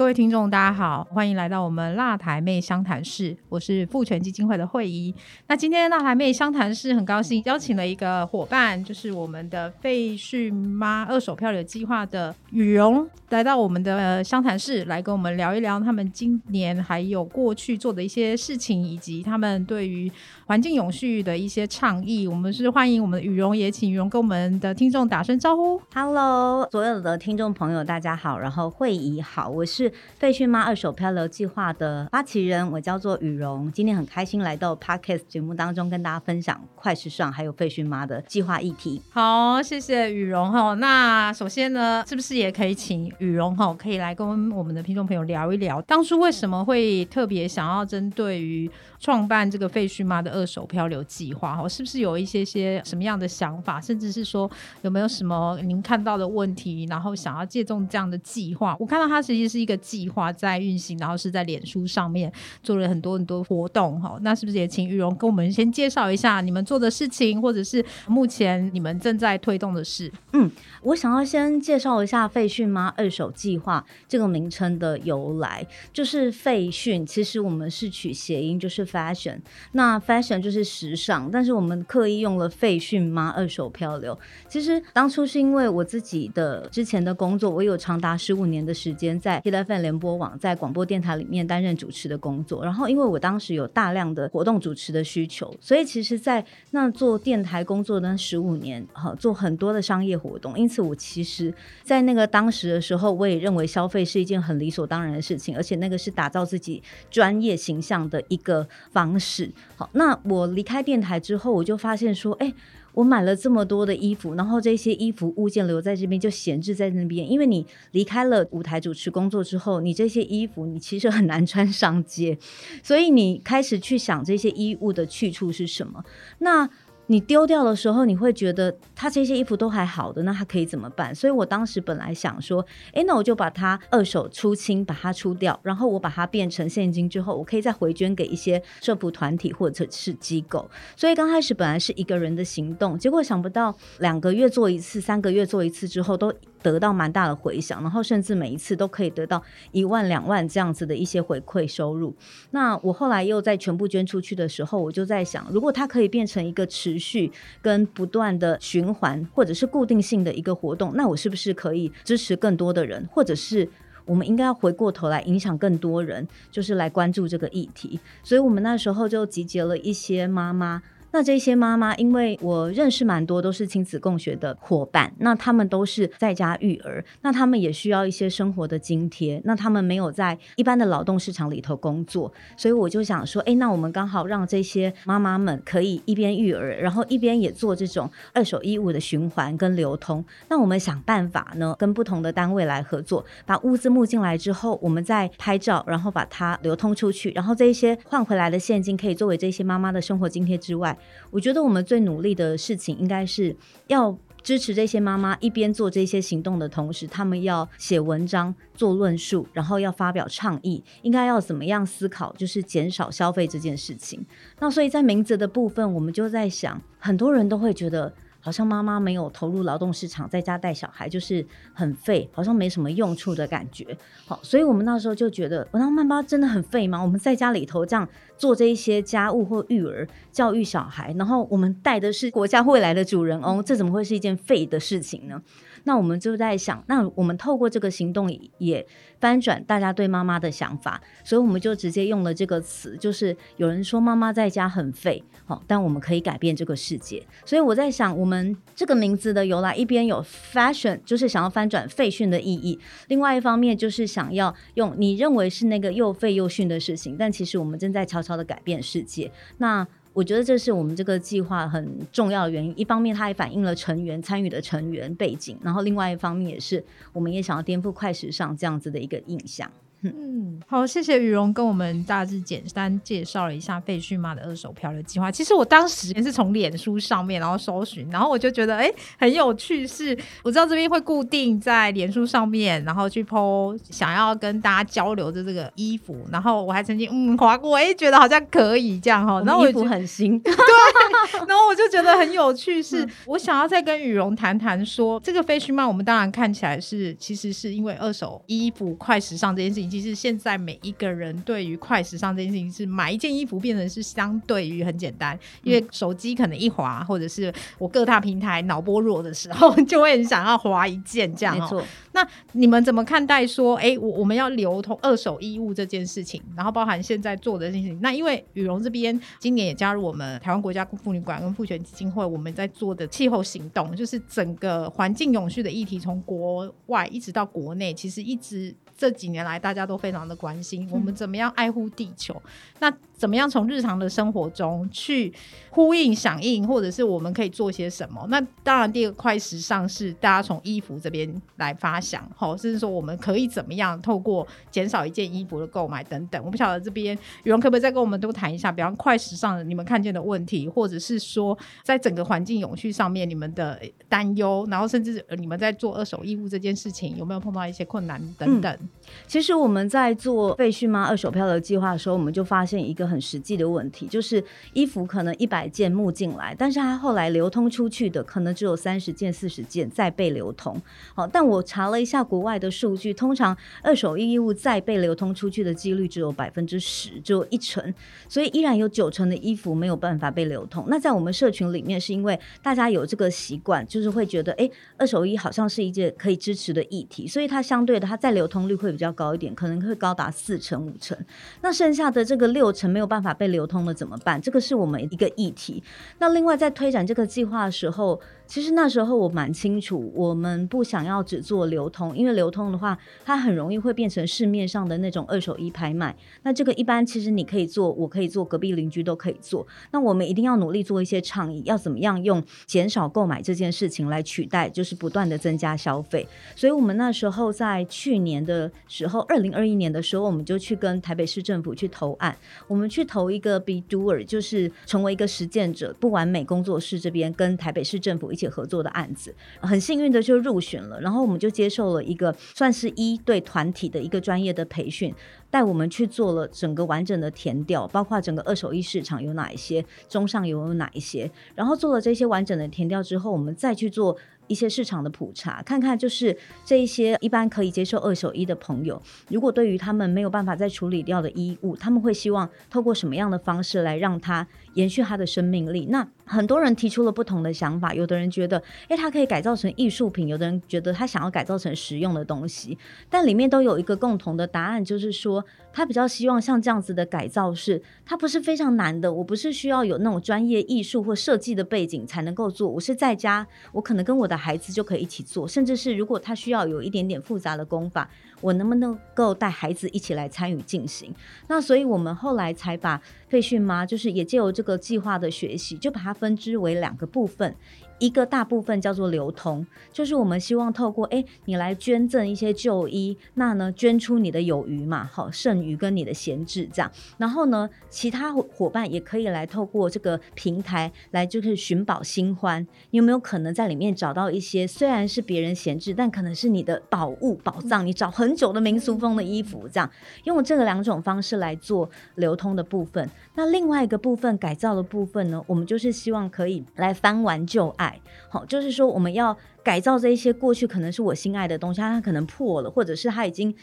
各位听众，大家好，欢迎来到我们辣台妹相谈室，我是父权基金会的会议。那今天辣台妹相谈室很高兴邀请了一个伙伴，就是我们的废墟妈二手漂流计划的羽绒，来到我们的相谈室，来跟我们聊一聊他们今年还有过去做的一些事情，以及他们对于环境永续的一些倡议。我们是欢迎我们的羽绒，也请羽绒跟我们的听众打声招呼。Hello，所有的听众朋友，大家好，然后会议好，我是。废墟妈二手漂流计划的发起人，我叫做羽绒。今天很开心来到 Podcast 节目当中，跟大家分享快时尚还有废墟妈的计划议题。好，谢谢羽绒哈。那首先呢，是不是也可以请羽绒哈，可以来跟我们的听众朋友聊一聊，当初为什么会特别想要针对于创办这个废墟妈的二手漂流计划？哈，是不是有一些些什么样的想法，甚至是说有没有什么您看到的问题，然后想要借重这样的计划？我看到它其实是一个计划在运行，然后是在脸书上面做了很多很多活动。哈，那是不是也请玉荣跟我们先介绍一下你们做的事情，或者是目前你们正在推动的事？嗯，我想要先介绍一下“废讯吗二手计划”这个名称的由来。就是废讯，其实我们是取谐音，就是 fashion。那 fashion 就是时尚，但是我们刻意用了“废墟妈二手漂流”。其实当初是因为我自己的之前的工作，我有长达十五年的时间在 T F N 联播网在广播电台里面担任主持的工作。然后因为我当时有大量的活动主持的需求，所以其实，在那做电台工作的十五年，哈，做很多的商业活动。因此，我其实，在那个当时的时候，我也认为消费是一件很理所当然的事情，而且那个是打造自己专业形象的一个方式。好，那我离开电台之后，我就发现说，哎。我买了这么多的衣服，然后这些衣服物件留在这边就闲置在那边，因为你离开了舞台主持工作之后，你这些衣服你其实很难穿上街，所以你开始去想这些衣物的去处是什么。那你丢掉的时候，你会觉得他这些衣服都还好的，那他可以怎么办？所以我当时本来想说，哎，那我就把它二手出清，把它出掉，然后我把它变成现金之后，我可以再回捐给一些社服团体或者是机构。所以刚开始本来是一个人的行动，结果想不到两个月做一次，三个月做一次之后都。得到蛮大的回响，然后甚至每一次都可以得到一万两万这样子的一些回馈收入。那我后来又在全部捐出去的时候，我就在想，如果它可以变成一个持续跟不断的循环，或者是固定性的一个活动，那我是不是可以支持更多的人，或者是我们应该要回过头来影响更多人，就是来关注这个议题？所以我们那时候就集结了一些妈妈。那这些妈妈，因为我认识蛮多都是亲子共学的伙伴，那他们都是在家育儿，那他们也需要一些生活的津贴，那他们没有在一般的劳动市场里头工作，所以我就想说，哎，那我们刚好让这些妈妈们可以一边育儿，然后一边也做这种二手衣物的循环跟流通。那我们想办法呢，跟不同的单位来合作，把物资募进来之后，我们再拍照，然后把它流通出去，然后这一些换回来的现金可以作为这些妈妈的生活津贴之外。我觉得我们最努力的事情，应该是要支持这些妈妈一边做这些行动的同时，他们要写文章、做论述，然后要发表倡议，应该要怎么样思考，就是减少消费这件事情。那所以在名字的部分，我们就在想，很多人都会觉得。好像妈妈没有投入劳动市场，在家带小孩就是很废，好像没什么用处的感觉。好，所以我们那时候就觉得，我那妈妈真的很废吗？我们在家里头这样做这一些家务或育儿、教育小孩，然后我们带的是国家未来的主人翁，这怎么会是一件废的事情呢？那我们就在想，那我们透过这个行动也翻转大家对妈妈的想法，所以我们就直接用了这个词，就是有人说妈妈在家很废，好，但我们可以改变这个世界。所以我在想，我们这个名字的由来，一边有 fashion，就是想要翻转废训的意义；，另外一方面就是想要用你认为是那个又废又训的事情，但其实我们正在悄悄的改变世界。那我觉得这是我们这个计划很重要的原因。一方面，它也反映了成员参与的成员背景；然后，另外一方面也是，我们也想要颠覆快时尚这样子的一个印象。嗯，好，谢谢羽绒跟我们大致简单介绍了一下废墟妈的二手漂流计划。其实我当时也是从脸书上面然后搜寻，然后我就觉得哎很有趣，是我知道这边会固定在脸书上面，然后去 PO 想要跟大家交流的这个衣服，然后我还曾经嗯划过，哎觉得好像可以这样哈，然后衣服很新，对，然后我就觉得很有趣，是我想要再跟羽绒谈谈说这个废墟妈，我们当然看起来是其实是因为二手衣服快时尚这件事情。其实现在每一个人对于快时尚这件事情，是买一件衣服变成是相对于很简单，因为手机可能一滑，或者是我各大平台脑波弱的时候，就会很想要滑一件这样。没错。那你们怎么看待说，哎，我我们要流通二手衣物这件事情？然后包含现在做的事情。那因为羽绒这边今年也加入我们台湾国家妇女馆跟妇权基金会，我们在做的气候行动，就是整个环境永续的议题，从国外一直到国内，其实一直。这几年来，大家都非常的关心我们怎么样爱护地球。那怎么样从日常的生活中去呼应、响应，或者是我们可以做些什么？那当然，第二个快时尚是大家从衣服这边来发想，好，甚至说我们可以怎么样透过减少一件衣服的购买等等。我不晓得这边羽绒可不可以再跟我们多谈一下，比方快时尚你们看见的问题，或者是说在整个环境永续上面你们的担忧，然后甚至你们在做二手衣物这件事情有没有碰到一些困难等等。其实我们在做废墟吗二手漂流计划的时候，我们就发现一个 很实际的问题，就是衣服可能一百件募进来，但是它后来流通出去的可能只有三十件、四十件再被流通。好，但我查了一下国外的数据，通常二手衣物再被流通出去的几率只有百分之十，只有一成，所以依然有九成的衣服没有办法被流通。那在我们社群里面，是因为大家有这个习惯，就是会觉得，哎，二手衣好像是一件可以支持的议题，所以它相对的，它再流通率会比较高一点，可能会高达四成五成。那剩下的这个六成没没有办法被流通了怎么办？这个是我们一个议题。那另外在推展这个计划的时候。其实那时候我蛮清楚，我们不想要只做流通，因为流通的话，它很容易会变成市面上的那种二手衣拍卖。那这个一般其实你可以做，我可以做，隔壁邻居都可以做。那我们一定要努力做一些倡议，要怎么样用减少购买这件事情来取代，就是不断的增加消费。所以我们那时候在去年的时候，二零二一年的时候，我们就去跟台北市政府去投案，我们去投一个 be doer，就是成为一个实践者，不完美工作室这边跟台北市政府一。起合作的案子，很幸运的就入选了，然后我们就接受了一个算是一对团体的一个专业的培训，带我们去做了整个完整的填调，包括整个二手衣市场有哪一些，中上游有哪一些，然后做了这些完整的填调之后，我们再去做。一些市场的普查，看看就是这一些一般可以接受二手衣的朋友，如果对于他们没有办法再处理掉的衣物，他们会希望透过什么样的方式来让它延续它的生命力？那很多人提出了不同的想法，有的人觉得，哎，它可以改造成艺术品；有的人觉得他想要改造成实用的东西。但里面都有一个共同的答案，就是说他比较希望像这样子的改造是，它不是非常难的。我不是需要有那种专业艺术或设计的背景才能够做，我是在家，我可能跟我的。孩子就可以一起做，甚至是如果他需要有一点点复杂的功法，我能不能够带孩子一起来参与进行？那所以我们后来才把培训妈，就是也借由这个计划的学习，就把它分支为两个部分。一个大部分叫做流通，就是我们希望透过哎，你来捐赠一些旧衣，那呢捐出你的有余嘛，好剩余跟你的闲置这样，然后呢，其他伙伴也可以来透过这个平台来就是寻宝新欢，你有没有可能在里面找到一些虽然是别人闲置，但可能是你的宝物宝藏，你找很久的民俗风的衣服这样，用这个两种方式来做流通的部分。那另外一个部分改造的部分呢，我们就是希望可以来翻完旧爱。好，就是说我们要改造这一些过去可能是我心爱的东西，它可能破了，或者是它已经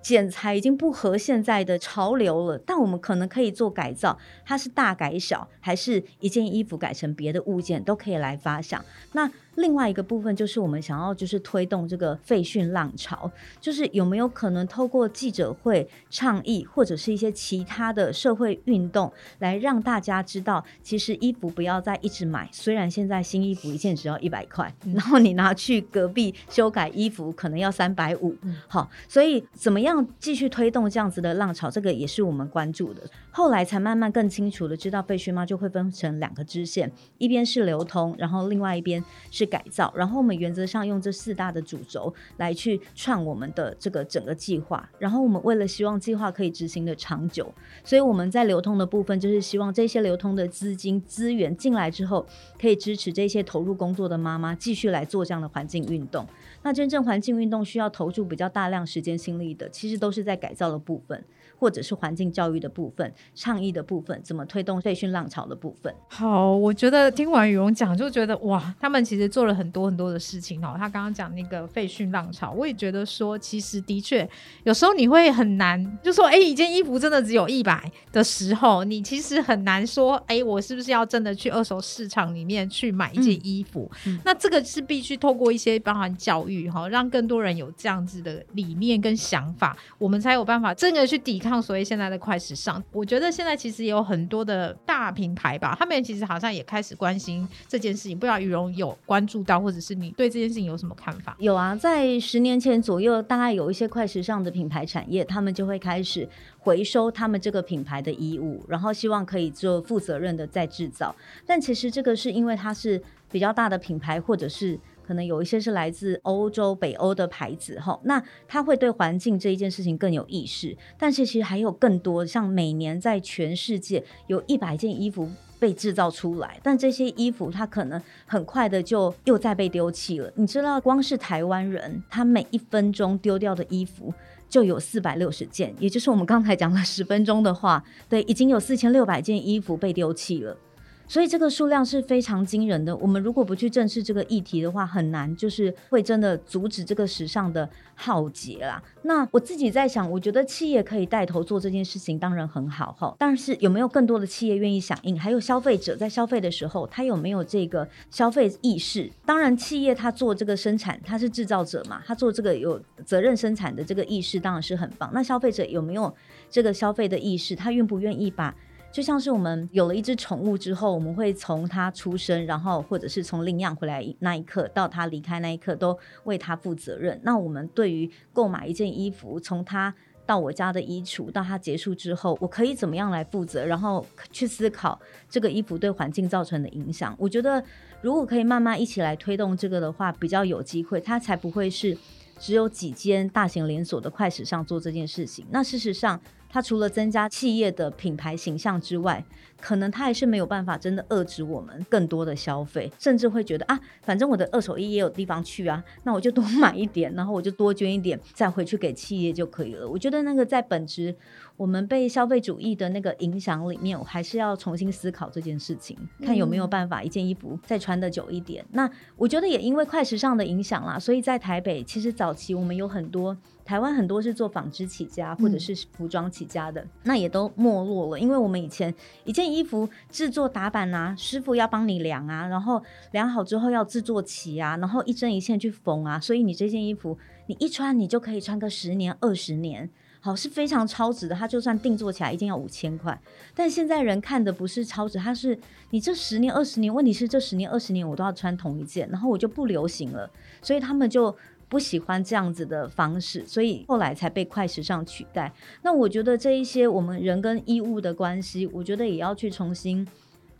剪裁已经不合现在的潮流了，但我们可能可以做改造，它是大改小，还是一件衣服改成别的物件，都可以来发想。那。另外一个部分就是我们想要就是推动这个废讯浪潮，就是有没有可能透过记者会倡议或者是一些其他的社会运动，来让大家知道，其实衣服不要再一直买。虽然现在新衣服一件只要一百块，然后你拿去隔壁修改衣服可能要三百五。好，所以怎么样继续推动这样子的浪潮，这个也是我们关注的。后来才慢慢更清楚的知道，废训妈就会分成两个支线，一边是流通，然后另外一边是。改造，然后我们原则上用这四大的主轴来去串我们的这个整个计划。然后我们为了希望计划可以执行的长久，所以我们在流通的部分就是希望这些流通的资金资源进来之后，可以支持这些投入工作的妈妈继续来做这样的环境运动。那真正环境运动需要投注比较大量时间心力的，其实都是在改造的部分。或者是环境教育的部分、倡议的部分，怎么推动废训浪潮的部分？好，我觉得听完羽绒讲，就觉得哇，他们其实做了很多很多的事情哦。他刚刚讲那个废训浪潮，我也觉得说，其实的确有时候你会很难，就说哎，一件衣服真的只有一百的时候，你其实很难说，哎，我是不是要真的去二手市场里面去买一件衣服？那这个是必须透过一些包含教育哈，让更多人有这样子的理念跟想法，我们才有办法真的去抵抗。抗所谓现在的快时尚，我觉得现在其实也有很多的大品牌吧，他们其实好像也开始关心这件事情。不知道羽绒有关注到，或者是你对这件事情有什么看法？有啊，在十年前左右，大概有一些快时尚的品牌产业，他们就会开始回收他们这个品牌的衣物，然后希望可以做负责任的再制造。但其实这个是因为它是比较大的品牌，或者是。可能有一些是来自欧洲、北欧的牌子，哈，那他会对环境这一件事情更有意识。但是其实还有更多，像每年在全世界有一百件衣服被制造出来，但这些衣服它可能很快的就又再被丢弃了。你知道，光是台湾人，他每一分钟丢掉的衣服就有四百六十件，也就是我们刚才讲了十分钟的话，对，已经有四千六百件衣服被丢弃了。所以这个数量是非常惊人的。我们如果不去正视这个议题的话，很难就是会真的阻止这个时尚的浩劫啦。那我自己在想，我觉得企业可以带头做这件事情，当然很好哈。但是有没有更多的企业愿意响应？还有消费者在消费的时候，他有没有这个消费意识？当然，企业他做这个生产，他是制造者嘛，他做这个有责任生产的这个意识，当然是很棒。那消费者有没有这个消费的意识？他愿不愿意把？就像是我们有了一只宠物之后，我们会从它出生，然后或者是从领养回来那一刻到它离开那一刻，都为它负责任。那我们对于购买一件衣服，从它到我家的衣橱到它结束之后，我可以怎么样来负责？然后去思考这个衣服对环境造成的影响。我觉得如果可以慢慢一起来推动这个的话，比较有机会，它才不会是只有几间大型连锁的快时尚做这件事情。那事实上。它除了增加企业的品牌形象之外，可能它还是没有办法真的遏制我们更多的消费，甚至会觉得啊，反正我的二手衣也有地方去啊，那我就多买一点，然后我就多捐一点，再回去给企业就可以了。我觉得那个在本质，我们被消费主义的那个影响里面，我还是要重新思考这件事情，看有没有办法一件衣服再穿的久一点。那我觉得也因为快时尚的影响啦，所以在台北其实早期我们有很多。台湾很多是做纺织起家，或者是服装起家的，那也都没落了。因为我们以前一件衣服制作打版啊，师傅要帮你量啊，然后量好之后要制作起啊，然后一针一线去缝啊，所以你这件衣服你一穿你就可以穿个十年二十年，好是非常超值的。它就算定做起来一定要五千块，但现在人看的不是超值，它是你这十年二十年，问题是这十年二十年我都要穿同一件，然后我就不流行了，所以他们就。不喜欢这样子的方式，所以后来才被快时尚取代。那我觉得这一些我们人跟衣物的关系，我觉得也要去重新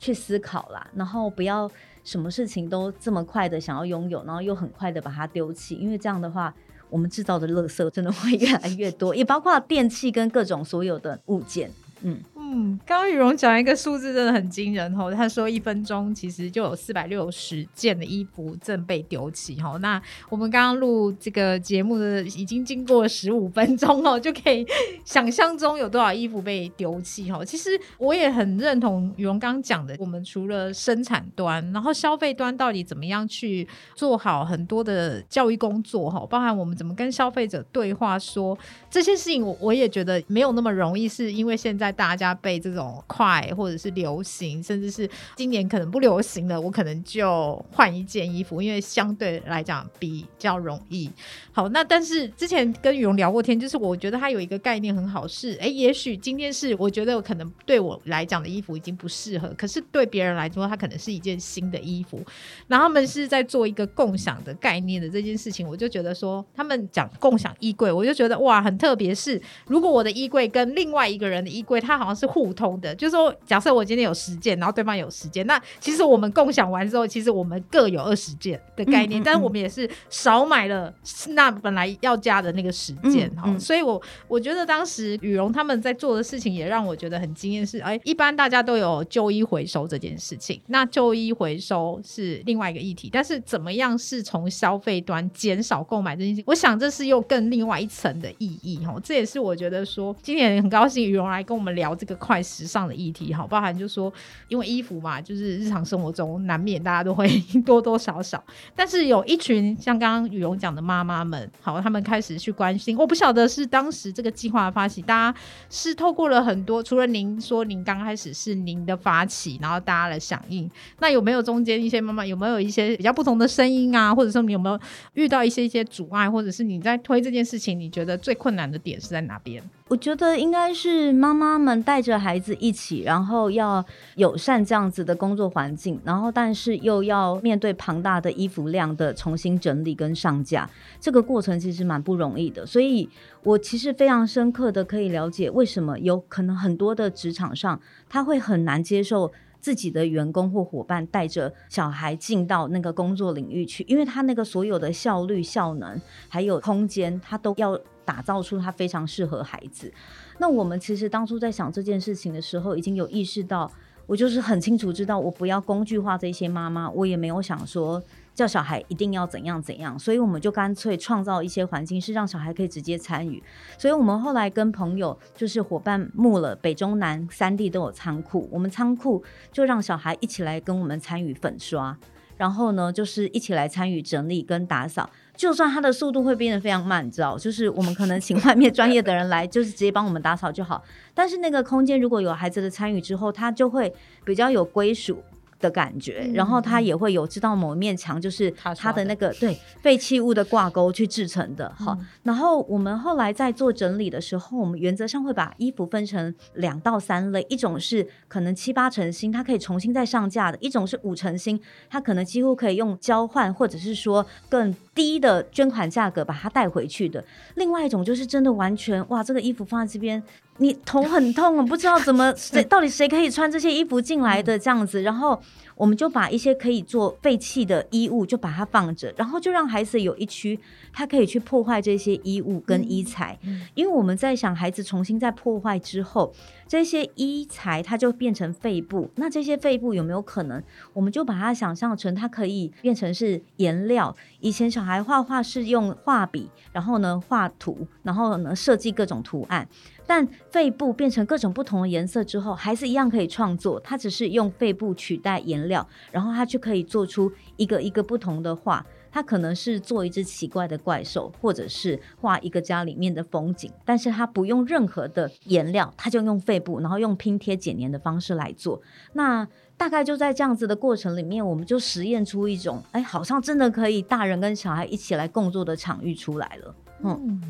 去思考啦。然后不要什么事情都这么快的想要拥有，然后又很快的把它丢弃，因为这样的话，我们制造的垃圾真的会越来越多，也包括电器跟各种所有的物件，嗯。嗯，刚刚羽绒讲一个数字真的很惊人哦。他说一分钟其实就有四百六十件的衣服正被丢弃哦。那我们刚刚录这个节目的已经经过十五分钟哦，就可以想象中有多少衣服被丢弃哦。其实我也很认同羽绒刚刚讲的，我们除了生产端，然后消费端到底怎么样去做好很多的教育工作哈，包含我们怎么跟消费者对话，说这些事情，我我也觉得没有那么容易，是因为现在大家。被这种快或者是流行，甚至是今年可能不流行了，我可能就换一件衣服，因为相对来讲比较容易。好，那但是之前跟羽绒聊过天，就是我觉得他有一个概念很好，是哎，也许今天是我觉得可能对我来讲的衣服已经不适合，可是对别人来说，它可能是一件新的衣服。然后他们是在做一个共享的概念的这件事情，我就觉得说他们讲共享衣柜，我就觉得哇，很特别。是如果我的衣柜跟另外一个人的衣柜，它好像是。是互通的，就是说，假设我今天有十件，然后对方有十件，那其实我们共享完之后，其实我们各有二十件的概念，嗯嗯但是我们也是少买了那本来要加的那个十件哈、所以我我觉得当时羽绒他们在做的事情也让我觉得很惊艳，是哎，一般大家都有旧衣回收这件事情，那旧衣回收是另外一个议题，但是怎么样是从消费端减少购买这件事情，我想这是又更另外一层的意义哈，这也是我觉得说今年很高兴羽绒来跟我们聊这个快时尚的议题好，包含就说因为衣服嘛，就是日常生活中难免大家都会 多多少少，但是有一群像刚刚羽绒讲的妈妈们，好，他们开始去关心。我不晓得是当时这个计划发起，大家是透过了很多，除了您说您刚开始是您的发起，然后大家的响应，那有没有中间一些妈妈有没有一些比较不同的声音啊，或者说你有没有遇到一些一些阻碍，或者是你在推这件事情，你觉得最困难的点是在哪边？我觉得应该是妈妈们带着孩子一起，然后要友善这样子的工作环境，然后但是又要面对庞大的衣服量的重新整理跟上架，这个过程其实蛮不容易的。所以我其实非常深刻的可以了解，为什么有可能很多的职场上他会很难接受。自己的员工或伙伴带着小孩进到那个工作领域去，因为他那个所有的效率、效能还有空间，他都要打造出它非常适合孩子。那我们其实当初在想这件事情的时候，已经有意识到，我就是很清楚知道，我不要工具化这些妈妈，我也没有想说叫小孩一定要怎样怎样，所以我们就干脆创造一些环境，是让小孩可以直接参与。所以我们后来跟朋友就是伙伴募了北中南三地都有仓库，我们仓库就让小孩一起来跟我们参与粉刷。然后呢，就是一起来参与整理跟打扫，就算它的速度会变得非常慢，你知道，就是我们可能请外面专业的人来，就是直接帮我们打扫就好。但是那个空间如果有孩子的参与之后，他就会比较有归属。的感觉，然后他也会有知道某一面墙就是他的那个对废弃物的挂钩去制成的。好，然后我们后来在做整理的时候，我们原则上会把衣服分成两到三类，一种是可能七八成新，它可以重新再上架的；一种是五成新，它可能几乎可以用交换或者是说更低的捐款价格把它带回去的。另外一种就是真的完全哇，这个衣服放在这边。你头很痛，我不知道怎么 谁到底谁可以穿这些衣服进来的这样子，然后我们就把一些可以做废弃的衣物就把它放着，然后就让孩子有一区，他可以去破坏这些衣物跟衣材，因为我们在想孩子重新再破坏之后，这些衣材它就变成废布，那这些废布有没有可能，我们就把它想象成它可以变成是颜料？以前小孩画画是用画笔，然后呢画图，然后呢设计各种图案。但肺部变成各种不同的颜色之后，还是一样可以创作。它只是用肺部取代颜料，然后它就可以做出一个一个不同的画。它可能是做一只奇怪的怪兽，或者是画一个家里面的风景，但是它不用任何的颜料，它就用肺部，然后用拼贴剪黏的方式来做。那大概就在这样子的过程里面，我们就实验出一种，哎，好像真的可以大人跟小孩一起来共作的场域出来了。嗯，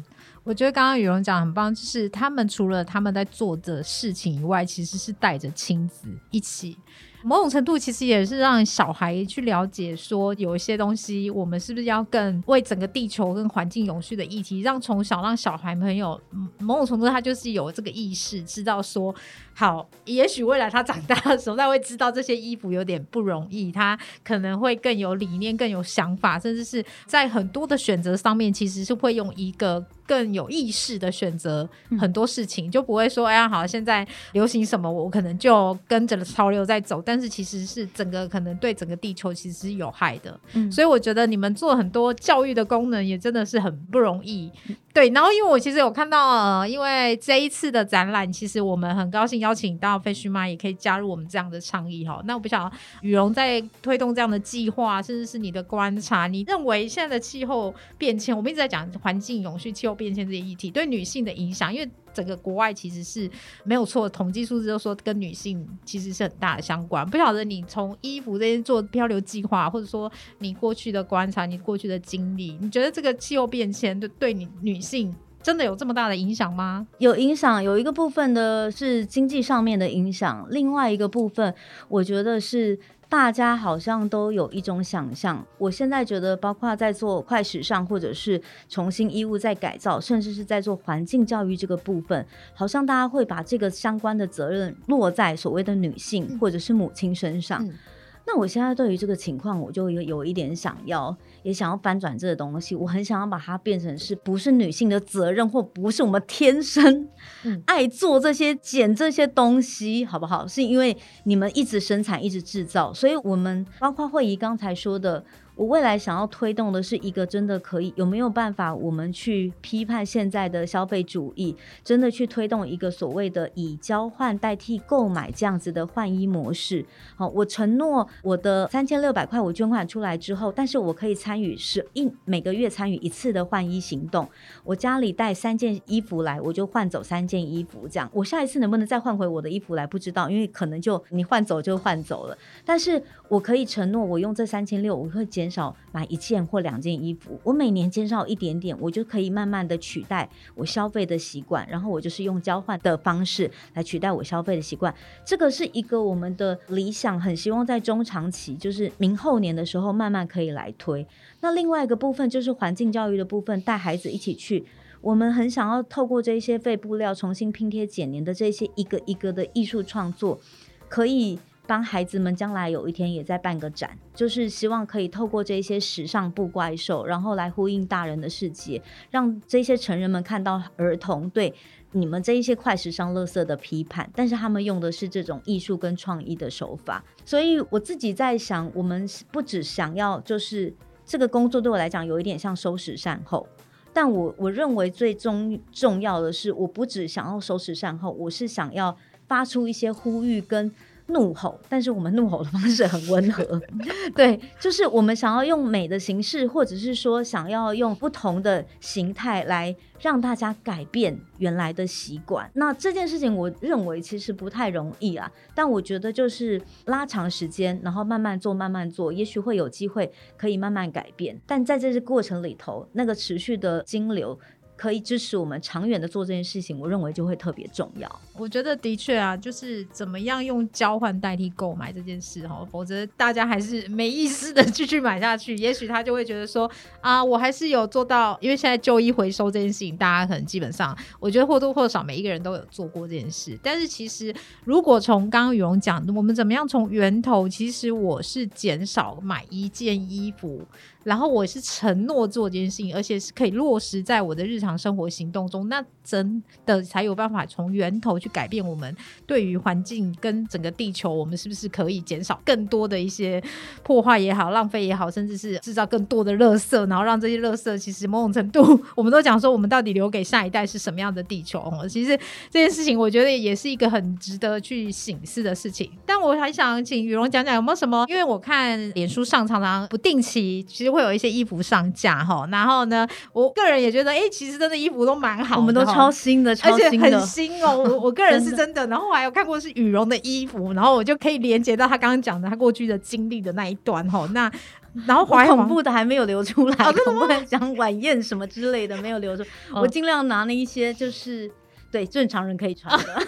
我觉得刚刚羽绒讲很棒，就是他们除了他们在做的事情以外，其实是带着亲子一起。某种程度其实也是让小孩去了解，说有一些东西，我们是不是要更为整个地球跟环境永续的议题，让从小让小孩朋友嗯某种程度他就是有这个意识，知道说好，也许未来他长大的时候，他会知道这些衣服有点不容易，他可能会更有理念、更有想法，甚至是在很多的选择上面，其实是会用一个更有意识的选择很多事情，就不会说哎呀好，现在流行什么，我可能就跟着潮流在走，但是其实是整个可能对整个地球其实是有害的。嗯所以我觉得你们做很多教育的功能也真的是很不容易。对，然后因为我其实有看到，呃，因为这一次的展览，其实我们很高兴邀请到废墟妈也可以加入我们这样的倡议哈。那我不晓得羽绒在推动这样的计划，甚至是你的观察，你认为现在的气候变迁，我们一直在讲环境永续、气候变迁这些议题对女性的影响，因为整个国外其实是没有错，统计数字都说跟女性其实是很大的相关。不晓得你从衣服这些做漂流计划，或者说你过去的观察、你过去的经历，你觉得这个气候变迁对对你女性真的有这么大的影响吗？有影响，有一个部分的是经济上面的影响，另外一个部分我觉得是。大家好像都有一种想象，我现在觉得，包括在做快时尚，或者是重新衣物在改造，甚至是在做环境教育这个部分，好像大家会把这个相关的责任落在所谓的女性或者是母亲身上。那我现在对于这个情况，我就有有一点想要，也想要翻转这个东西。我很想要把它变成是不是女性的责任，或不是我们天生爱做这些捡这些东西，好不好？是因为你们一直生产，一直制造，所以我们包括慧仪刚才说的。我未来想要推动的是一个真的可以有没有办法，我们去批判现在的消费主义，真的去推动一个所谓的以交换代替购买这样子的换衣模式。好，我承诺我的三千六百块我捐款出来之后，但是我可以参与是一每个月参与一次的换衣行动。我家里带三件衣服来，我就换走三件衣服，这样我下一次能不能再换回我的衣服来不知道，因为可能就你换走就换走了。但是我可以承诺，我用这三千六，我会减。减少买一件或两件衣服，我每年减少一点点，我就可以慢慢的取代我消费的习惯，然后我就是用交换的方式来取代我消费的习惯。这个是一个我们的理想，很希望在中长期，就是明后年的时候慢慢可以来推。那另外一个部分就是环境教育的部分，带孩子一起去，我们很想要透过这些废布料重新拼贴剪黏的这些一个一个的艺术创作，可以。帮孩子们将来有一天也在办个展，就是希望可以透过这些时尚布怪兽，然后来呼应大人的世界，让这些成人们看到儿童对你们这一些快时尚乐色的批判，但是他们用的是这种艺术跟创意的手法。所以我自己在想，我们不只想要，就是这个工作对我来讲有一点像收拾善后，但我我认为最终重要的是，我不只想要收拾善后，我是想要发出一些呼吁跟。怒吼，但是我们怒吼的方式很温和，对，就是我们想要用美的形式，或者是说想要用不同的形态来让大家改变原来的习惯。那这件事情，我认为其实不太容易啊，但我觉得就是拉长时间，然后慢慢做，慢慢做，也许会有机会可以慢慢改变。但在这些过程里头，那个持续的金流。可以支持我们长远的做这件事情，我认为就会特别重要。我觉得的确啊，就是怎么样用交换代替购买这件事哈，否则大家还是没意思的继续买下去。也许他就会觉得说啊，我还是有做到，因为现在旧衣回收这件事情，大家可能基本上，我觉得或多或少每一个人都有做过这件事。但是其实如果从刚刚羽绒讲，我们怎么样从源头，其实我是减少买一件衣服。然后我是承诺做这件事情，而且是可以落实在我的日常生活行动中，那真的才有办法从源头去改变我们对于环境跟整个地球，我们是不是可以减少更多的一些破坏也好、浪费也好，甚至是制造更多的垃圾，然后让这些垃圾其实某种程度，我们都讲说，我们到底留给下一代是什么样的地球？其实这件事情，我觉得也是一个很值得去醒思的事情。但我还想请雨荣讲讲有没有什么，因为我看脸书上常常不定期，其实。会有一些衣服上架哈，然后呢，我个人也觉得，哎，其实真的衣服都蛮好，我们都超新的，而且很新哦。我我个人 是真的，然后我还有看过是羽绒的衣服，然后我就可以连接到他刚刚讲的他过去的经历的那一段哈。那然后怀恐怖的还没有流出来，恐怖的 讲晚宴什么之类的没有流出，我尽量拿了一些就是。对正常人可以穿的，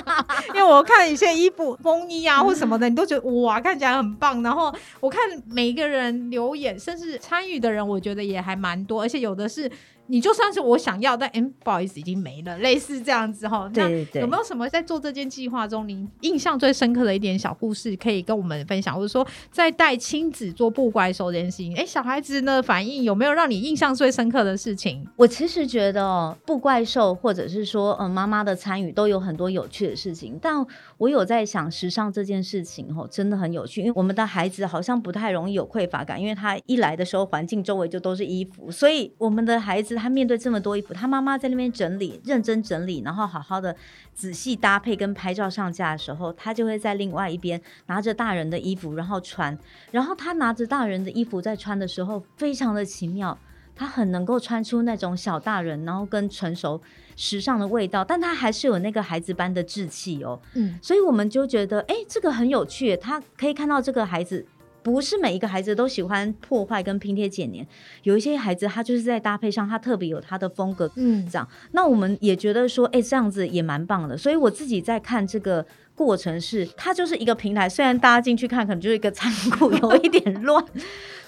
因为我看一些衣服、风衣啊或什么的，你都觉得哇，看起来很棒。然后我看每一个人留言，甚至参与的人，我觉得也还蛮多，而且有的是。你就算是我想要，但嗯，不好意思，已经没了，类似这样子哈。那有没有什么在做这件计划中，你印象最深刻的一点小故事，可以跟我们分享？或者说，在带亲子做布怪兽这件事情，哎，小孩子呢反应有没有让你印象最深刻的事情？我其实觉得布怪兽，或者是说，嗯，妈妈的参与都有很多有趣的事情。但我有在想，时尚这件事情哦，真的很有趣，因为我们的孩子好像不太容易有匮乏感，因为他一来的时候，环境周围就都是衣服，所以我们的孩子。他面对这么多衣服，他妈妈在那边整理、认真整理，然后好好的仔细搭配跟拍照上架的时候，他就会在另外一边拿着大人的衣服，然后穿。然后他拿着大人的衣服在穿的时候，非常的奇妙，他很能够穿出那种小大人，然后跟成熟时尚的味道，但他还是有那个孩子般的稚气哦。嗯，所以我们就觉得，哎，这个很有趣，他可以看到这个孩子。不是每一个孩子都喜欢破坏跟拼贴剪黏，有一些孩子他就是在搭配上他特别有他的风格，嗯，这样。那我们也觉得说，哎、这样子也蛮棒的。所以我自己在看这个过程是，它就是一个平台，虽然大家进去看可能就是一个仓库，有一点乱。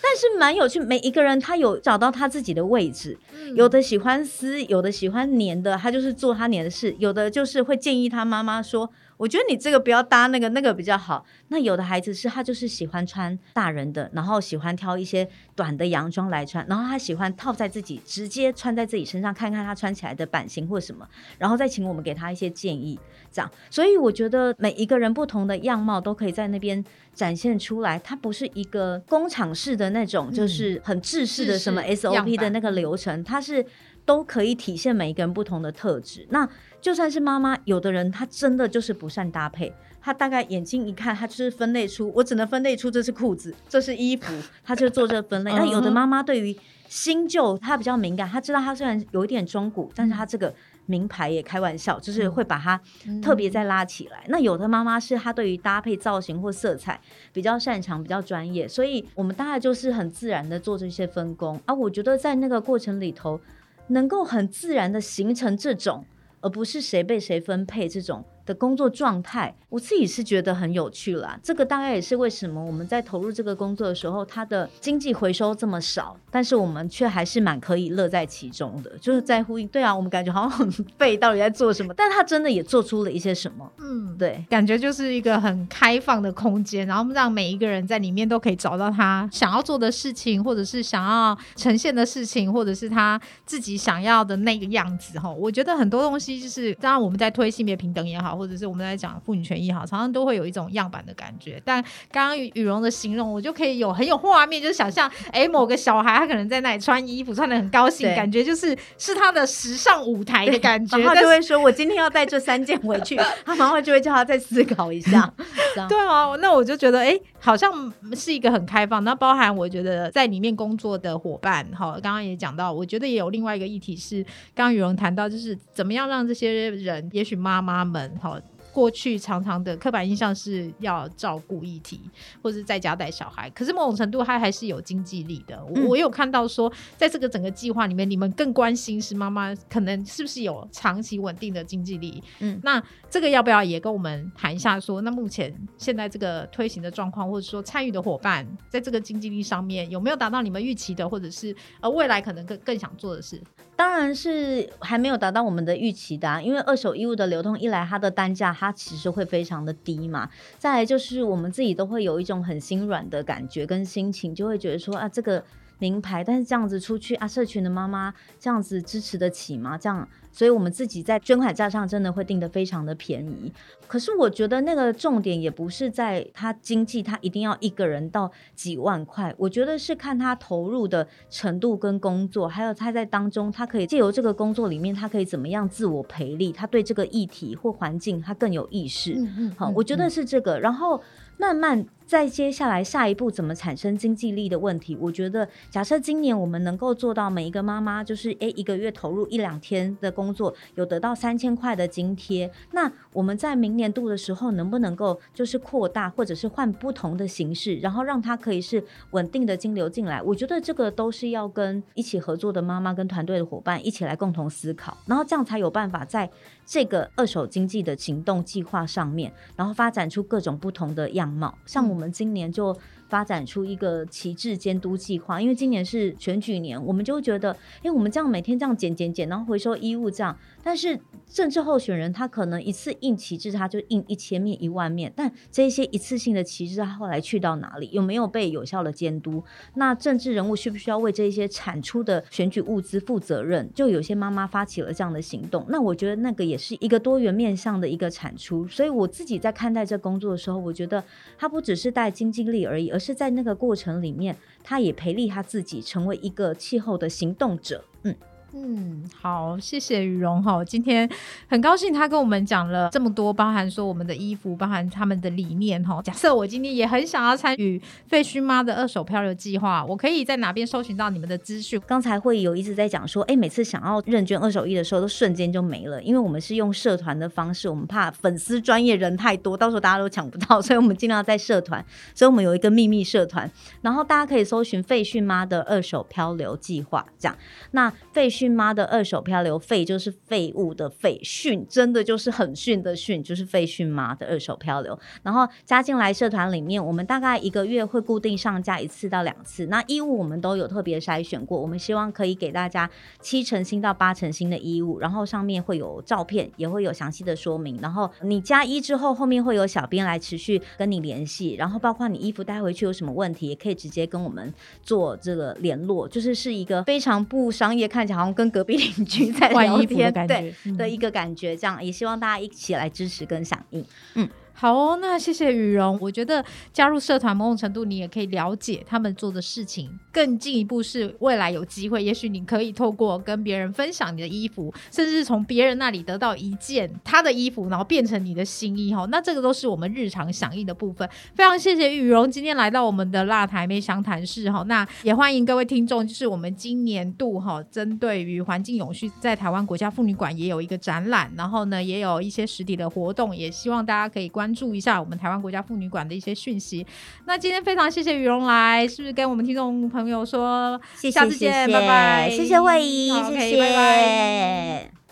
但是蛮有趣，每一个人他有找到他自己的位置，有的喜欢撕，有的喜欢粘的，他就是做他粘的事；有的就是会建议他妈妈说：“我觉得你这个不要搭那个，那个比较好。”那有的孩子是他就是喜欢穿大人的，然后喜欢挑一些短的洋装来穿，然后他喜欢套在自己，直接穿在自己身上，看看他穿起来的版型或什么，然后再请我们给他一些建议，这样。所以我觉得每一个人不同的样貌都可以在那边展现出来，它不是一个工厂式的那种，就是很制式的什么 SOP 的那个流程，它是都可以体现每一个人不同的特质。那就算是妈妈，有的人她真的就是不善搭配，她大概眼睛一看，她就是分类出，我只能分类出这是裤子，这是衣服，她就做这分类。那有的妈妈对于新旧她比较敏感，她知道她虽然有一点中古，但是她这个名牌也开玩笑，就是会把它特别再拉起来。那有的妈妈是她对于搭配造型或色彩比较擅长，比较专业，所以我们大概就是很自然的做这些分工啊。我觉得在那个过程里头，能够很自然的形成这种，而不是谁被谁分配这种。的工作状态，我自己是觉得很有趣啦。这个大概也是为什么我们在投入这个工作的时候，它的经济回收这么少，但是我们却还是蛮可以乐在其中的。就是在呼应，对啊，我们感觉好像很 废，到底在做什么？但他真的也做出了一些什么。嗯，对，感觉就是一个很开放的空间，然后让每一个人在里面都可以找到他想要做的事情，或者是想要呈现的事情，或者是他自己想要的那个样子。哈，我觉得很多东西就是，当然我们在推性别平等也好，或者是我们在讲妇女权益也好，常常都会有一种样板的感觉。但刚刚羽羽绒的形容，我就可以有很有画面，就是想象，哎，某个小孩他可能在那里穿衣服，穿的很高兴，感觉就是是他的时尚舞台的感觉。然后就是会说：“我今天要带这三件回去。”他妈妈就会叫他再思考一下。对啊，那我就觉得，哎、好像是一个很开放。那包含我觉得在里面工作的伙伴，哈，刚刚也讲到，我觉得也有另外一个议题是，刚刚羽绒谈到，就是怎么样让这些人，也许妈妈们，哈。过去常常的刻板印象是要照顾议题，或者是在家带小孩，可是某种程度他还是有经济力的。我有看到说，在这个整个计划里面，你们更关心是妈妈可能是不是有长期稳定的经济力，嗯那这个要不要也跟我们谈一下说那目前现在这个推行的状况，或者说参与的伙伴，在这个经济力上面有没有达到你们预期的，或者是呃未来可能更更想做的事？当然是还没有达到我们的预期的、啊，因为二手衣物的流通，一来它的单价它其实会非常的低嘛，再来就是我们自己都会有一种很心软的感觉跟心情，就会觉得说啊这个名牌，但是这样子出去啊，社群的妈妈这样子支持得起吗？这样，所以我们自己在捐款价上真的会定得非常的便宜。可是我觉得那个重点也不是在他经济，他一定要一个人到几万块，我觉得是看他投入的程度跟工作，还有他在当中，他可以借由这个工作里面，他可以怎么样自我培力，他对这个议题或环境他更有意识。嗯好，我觉得是这个，然后慢慢再接下来下一步怎么产生经济力的问题，我觉得假设今年我们能够做到每一个妈妈就是诶一个月投入一两天的工作，有得到三千块的津贴，那我们在明年度的时候能不能够就是扩大或者是换不同的形式，然后让它可以是稳定的金流进来？我觉得这个都是要跟一起合作的妈妈跟团队的伙伴一起来共同思考，然后这样才有办法在这个二手经济的行动计划上面，然后发展出各种不同的样貌。像我们今年就发展出一个旗帜监督计划，因为今年是选举年，我们就会觉得，因为我们这样每天这样捡捡捡，然后回收衣物这样，但是政治候选人他可能一次印旗帜，他就印一千面、一万面，但这些一次性的旗帜，他后来去到哪里？有没有被有效的监督？那政治人物需不需要为这些产出的选举物资负责任？就有些妈妈发起了这样的行动，那我觉得那个也是一个多元面向的一个产出。所以我自己在看待这工作的时候，我觉得它不只是带经济力而已，而是在那个过程里面，他也培力他自己成为一个气候的行动者。嗯。嗯，好，谢谢羽绒哈。今天很高兴他跟我们讲了这么多，包含说我们的衣服，包含他们的理念哈。假设我今天也很想要参与废墟妈的二手漂流计划，我可以在哪边搜寻到你们的资讯？刚才会有一直在讲说，哎，每次想要认捐二手衣的时候，都瞬间就没了，因为我们是用社团的方式，我们怕粉丝专业人太多，到时候大家都抢不到，所以我们尽量在社团，所以我们有一个秘密社团，然后大家可以搜寻废墟妈的二手漂流计划，这样。那废墟妈的二手漂流废就是废物的废，训真的就是很训的训，就是废训妈的二手漂流。然后加进来社团里面，我们大概一个月会固定上架一次到两次。那衣物我们都有特别筛选过，我们希望可以给大家七成新到八成新的衣物，然后上面会有照片，也会有详细的说明。然后你加一之后，后面会有小编来持续跟你联系，然后包括你衣服带回去有什么问题，也可以直接跟我们做这个联络，就是是一个非常不商业，看起来好像跟隔壁邻居在聊天，对的一个感觉。这样也希望大家一起来支持跟响应，嗯。好哦，那谢谢羽绒。我觉得加入社团某种程度，你也可以了解他们做的事情。更进一步是未来有机会，也许你可以透过跟别人分享你的衣服，甚至是从别人那里得到一件他的衣服，然后变成你的新衣哈。那这个都是我们日常响应的部分。非常谢谢羽绒今天来到我们的辣台妹详谈室哈。那也欢迎各位听众，就是我们今年度哈，针对于环境永续，在台湾国家妇女馆也有一个展览，然后呢也有一些实体的活动，也希望大家可以关。注一下我们台湾国家妇女馆的一些讯息。那今天非常谢谢羽绒来，是不是跟我们听众朋友说，下次见，拜拜，谢谢慧仪，谢谢，拜拜。